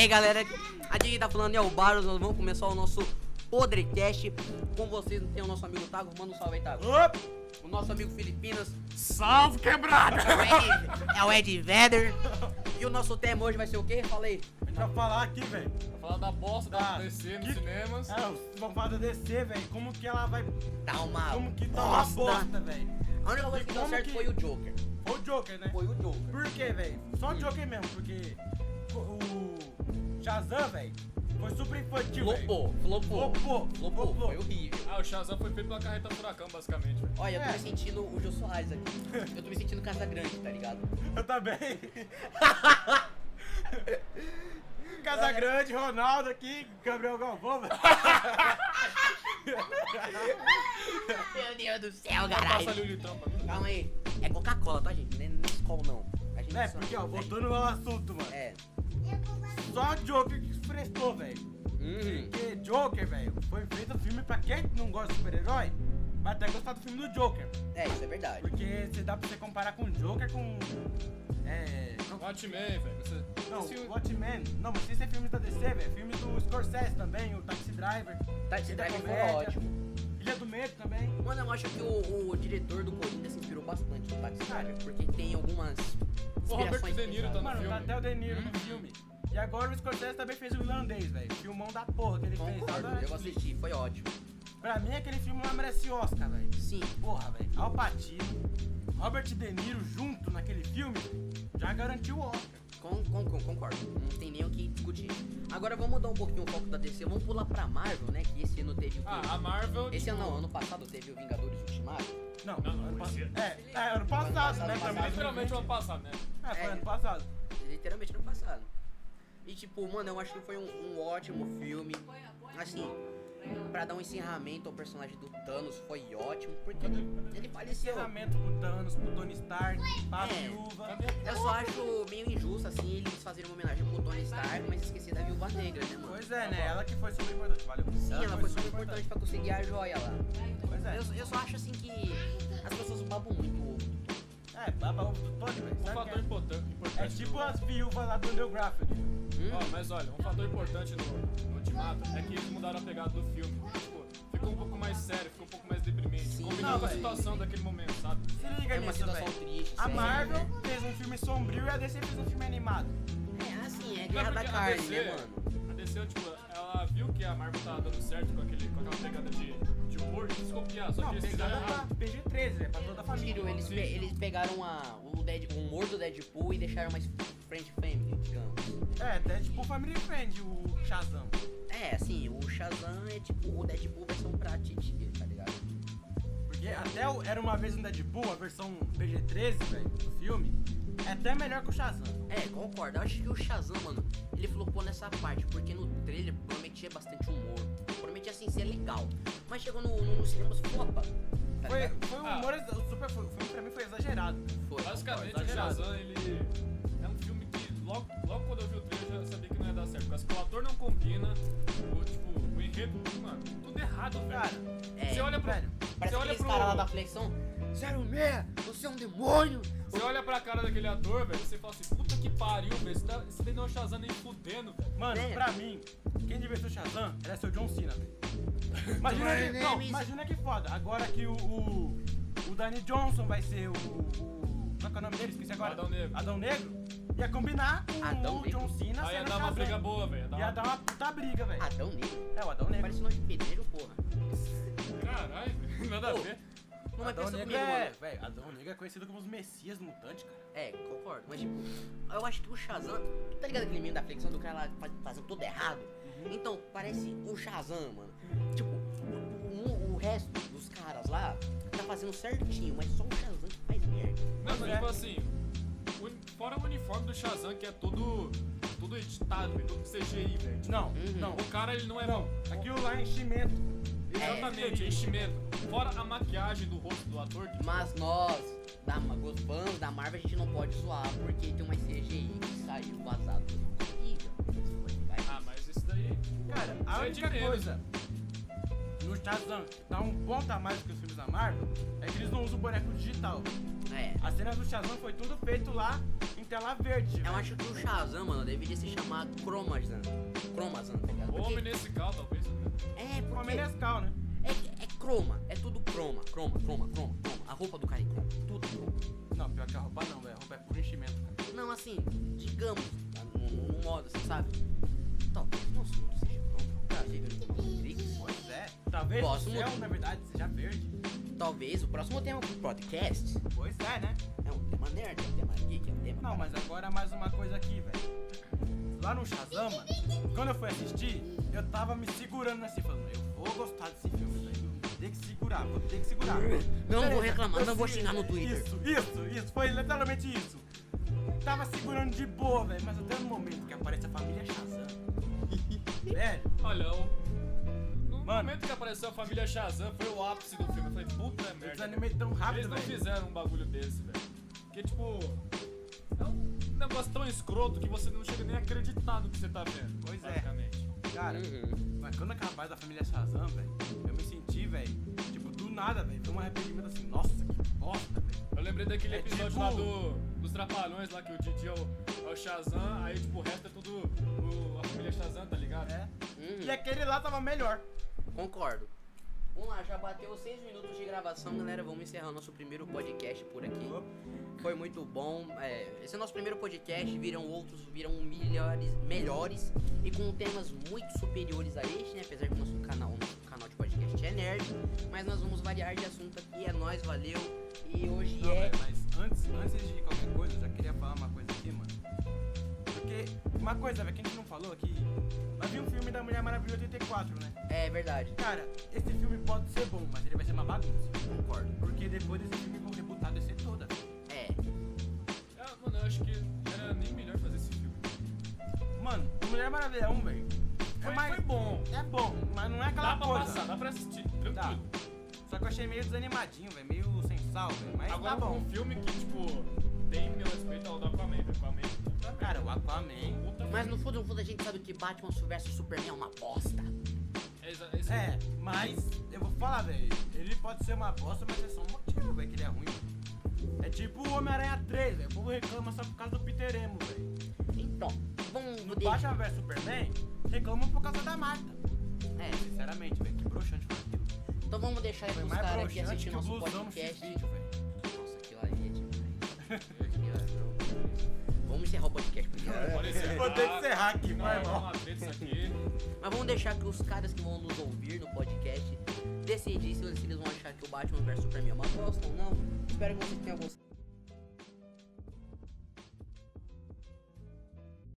aí, galera, aqui quem tá falando é o Baros, nós vamos começar o nosso Podrecast. Com vocês tem o nosso amigo Tago, manda um salve aí, Tago. Opa! O nosso amigo Filipinas, Salve quebrada! é o Ed, é Ed Vedder. E o nosso tema hoje vai ser o quê? Fala aí. A gente vai falar aqui, velho. Pra falar da bosta da Ah, DC nos que- cinemas. É, vamos falar da DC, velho. Como que ela vai. Dá uma Como que tá uma bosta, velho. A única coisa que deu certo que- foi o Joker. Foi o Joker, né? Foi o Joker. Por quê, velho? Só o Joker mesmo, porque o Shazam, velho, foi super infantil, velho. Flopou, flopou. Flopou, Flopou, flopou. foi horrível. Ah, o Shazam foi feito pela carreta furacão, basicamente. velho. Olha, eu tô É. me sentindo o Jô Soares aqui. Eu tô me sentindo Casa Grande, tá ligado? Eu também. Casa Grande, Ronaldo aqui, Gabriel Galvão, velho. Meu Deus do céu, Passa ali o caralho. litrão pra mim. Calma aí. É Coca-Cola, tá, gente? Não é, não é Skol, não. A gente É, só- porque, ó, voltando ao assunto, mano. É. Só o Joker que prestou, velho. Hum. Porque Joker, velho, foi feito um filme pra quem não gosta de super-herói, vai até gostar do filme do Joker. É, isso é verdade. Porque você dá pra você comparar com o Joker com. É. Watchmen, velho. Você- Não, esse filme- Watchmen. Não, mas isso é filme da DC, velho. Filme do Scorsese também, o Taxi Driver. Tá, esse Ilha drive foi ótimo. Ilha do Medo também. Mano, eu acho que o, o diretor do Coringa se inspirou bastante no Taxi Driver, porque tem algumas O Robert De Niro tá no Mano, tá filme. até o De Niro no filme. E agora o Scorsese também fez o irlandês, velho. Filmão da porra que ele fez. lá Concordo, eu assisti, foi ótimo. Pra mim, aquele filme lá merece Oscar, velho. Sim, Porra, velho. Al Pacino, Robert De Niro junto naquele filme já garantiu o Oscar. com, com, com- concordo. Não tem nem o que discutir. Agora vamos mudar um pouquinho o foco da DC. Vamos pular pra Marvel, né? Que esse ano teve o? Ah, a Marvel. Esse ano tipo, não, ano passado teve o Vingadores Ultimato. Não, Não, ano não, passado. esse- É, é, ano passado, passado, né? passado. Também. Literalmente o ano passado, né? É, foi É. ano passado. Literalmente ano passado. E tipo, mano, eu acho que foi um, um ótimo filme. Assim, pra dar um encerramento ao personagem do Thanos foi ótimo, porque ele faleceu. Encerramento pro Thanos, pro Tony Stark, pra É. viúva. Só acho meio injusto, assim, eles fazerem uma homenagem pro Tony Stark, mas esquecer da Viúva Negra, né, mano? Pois é, né? Ela que foi super importante. Valeu. Sim, ela foi super importante pra conseguir a joia lá. Pois é. Eu, eu só acho, assim, que as pessoas babam muito. É, baba ovo do Tony, velho. Um fator é? importante É tipo as viúvas lá do Garfield. Hum? Ó, mas olha, um fator importante no, no Ultimato é que eles mudaram a pegada do filme. Tipo, ficou um pouco mais sério, ficou um pouco mais deprimente. Sim. Combinou Não, com a situação daquele momento, sabe? Se liga É uma nisso, situação velho. triste. A Marvel né? fez um filme sombrio e a DC fez um filme animado. É assim, é Não, guerra da porque a carne, DC, né, mano? A DC, tipo, ela viu que a Marvel tava dando certo com, aquele, com aquela pegada de, de humor e quis copiar, só Não, que eles fizeram pegada errado. pra PG-13, né? Pra toda a família. Filho, eles, Sim. pe- eles pegaram a, o, Dead, o humor do Deadpool e deixaram mais friend family, digamos. É, até tipo Family Friend, o Shazam. É, assim, o Shazam é tipo o Deadpool versão pra Titi, tá ligado? Porque até o Era Uma Vez um Deadpool, a versão PG-13, velho, do filme, é até melhor que o Shazam. É, concordo. Eu acho que o Shazam, mano, ele flopou nessa parte, porque no trailer prometia bastante humor. Prometia assim ser legal. Mas chegou no, no, nos cinemas flopa. Tá Foi, foi um Ah. humor, o super, foi, o filme pra mim foi exagerado. Foi. Basicamente, o exagerado. Shazam, ele é um filme que logo, logo quando eu vi o trailer eu já sabia que não ia dar certo. Porque o ator não combina, mano, tudo errado, velho. Cara, É, Você olha pro. velho, Parece você olha pro. caras lá da flexão. 06, você é um demônio! Você olha pra cara daquele ator, velho, você fala assim, puta que pariu, velho. Esse Esse daí não é o Shazam nem fudendo, velho. mano, É. pra mim, quem devia ser o Shazam era ser o John Cena, velho. Imagina, que, não, imagina que foda. Agora que o, o, o Danny Johnson vai ser o, o. Qual que é o nome dele? Esqueci agora. Adão Negro. Adão Negro. Ia combinar com Adão o. John Cena Aí ia dar uma briga boa, velho. Ia dar uma- puta briga, velho. Adão Negro. É, o Adão Negro. Parece nome de pedreiro, porra. Caralho, velho, nada a ver. Não, mas Adão Negro comigo, é. mano. Velho, Adão Negro é conhecido como os Messias mutantes, cara. É, concordo. Mas, tipo, eu acho que o Shazam. Tá ligado aquele meme da flexão do cara lá faz- fazendo tudo errado? Então, parece o Shazam, mano. Tipo, o, o- o resto dos caras lá tá fazendo certinho, mas só o Shazam que faz merda. Não, mas é. tipo assim, o- fora o uniforme do Shazam, que é todo, todo editado, velho, todo CGI, velho. Não, Uhum. não. O cara, ele não é Não, aquilo lá é enchimento. Exatamente, é enchimento. Fora a maquiagem do rosto do ator, que, tipo, Mas nós, da, os fãs da Marvel, a gente não pode zoar porque tem uma CGI que saiu vazado. Ah, mas isso daí. Cara, a é única coisa Shazam que dá um ponto a mais que os filmes da Marvel é que eles não usam boneco digital. É. As cenas do Shazam foi tudo feito lá em tela verde. Eu velho. acho que o Shazam, mano, deveria se chamar Chromazan. Chromazan, tá ligado? Porque- homem nesse carro, talvez. né? É, porque Menescal, né? é, é croma, é tudo croma, croma, croma, croma, croma. A roupa do cara é croma, tudo é croma. Não, pior que a roupa não, velho. A roupa é por enchimento, cara. Não, assim, digamos, tá, no, no modo, assim, sabe? Talvez nosso mundo seja croma, tá? Chega no Matrix. É. Talvez Posso o céu, na verdade, seja verde. Talvez o próximo tema do podcast Pois é, né? é um tema nerd, é um tema geek, é um tema... Não, mas agora mais uma coisa aqui, velho. Lá no Shazam, mano, quando eu fui assistir, eu tava me segurando assim, falando, eu vou gostar desse filme, velho. Tem que segurar, vou ter que segurar. Não vou reclamar, não vou xingar no Twitter. Isso, isso, isso, foi literalmente isso. Tava segurando de boa, velho, mas até no momento que aparece a família Shazam. velho, Olha, o... no Mano. momento que apareceu a família Shazam, foi o ápice do filme. Eu falei, puta eu merda. desanimei tão Eles rápido, não velho. fizeram um bagulho desse, velho. Porque, tipo, é um negócio tão escroto que você não chega nem a acreditar no que você tá vendo. Pois é. Cara, Uhum. mas quando acabou da família Shazam, velho, eu me senti, velho, tipo, do nada, velho. Foi um arrependimento assim, nossa, que bosta, velho. Eu lembrei daquele É episódio tipo- lá do, dos Trapalhões, lá que o Didi é o, é o Shazam, aí, tipo, o resto é tudo família Shazam, tá ligado? É. Uhum. E aquele lá tava melhor. Concordo. Vamos lá, já bateu seis minutos de gravação, galera. Vamos encerrar nosso primeiro podcast por aqui. Foi muito bom. é, esse é o nosso primeiro podcast. Viram outros, viram melhores, melhores e com temas muito superiores a este, né? Apesar que o nosso canal, o nosso canal de podcast é nerd. Mas nós vamos variar de assunto aqui. É nóis, valeu. E hoje Não, é. mas antes, antes de qualquer coisa, eu já queria falar uma coisa aqui, mano. Porque, uma coisa, velho, que a gente não falou aqui. Nós vimos um filme da Mulher Maravilha 84, né? É verdade, Cara, esse filme pode ser bom, mas ele vai ser uma bagunça. concordo. Porque depois desse filme vão rebutar a DC toda. velho. É. Ah, mano, eu acho que era nem melhor fazer esse filme. Mano, Mulher Maravilha 1, velho. É Foi, mais. foi bom. É bom, mas não é aquela Dá pra coisa. passar, dá pra assistir, tranquilo. Tá. Só que eu achei meio desanimadinho, velho. Meio sem sal, velho. Mas Agora tá bom. um filme que, tipo, tem meu respeito ao do Aquaman, velho. Aquaman, puta. Cara, o Aquaman. Puta Mas no fundo, no fundo, a gente sabe que Batman vs Superman é uma bosta. É, É, mas eu vou falar, velho. Ele pode ser uma bosta, mas é só um motivo, velho, que ele é ruim. velho. É tipo o Homem-Aranha 3, velho. O povo reclama só por causa do Peter Emo, velho. Então, vamos No deixar. Batman vs Superman, reclamam por causa da Marta. É, Sinceramente, velho, que broxante foi aquilo. então vamos deixar aí pros mais caras que o nosso podcast. X-Vídeo, Vamos encerrar o podcast porque encerrar. Vou ter que encerrar aqui, Não, vai, é irmão. Mas vamos deixar que os caras que vão nos ouvir no podcast decidir se eles vão achar que o Batman vs Superman é uma bosta ou não. Espero que vocês tenham gostado.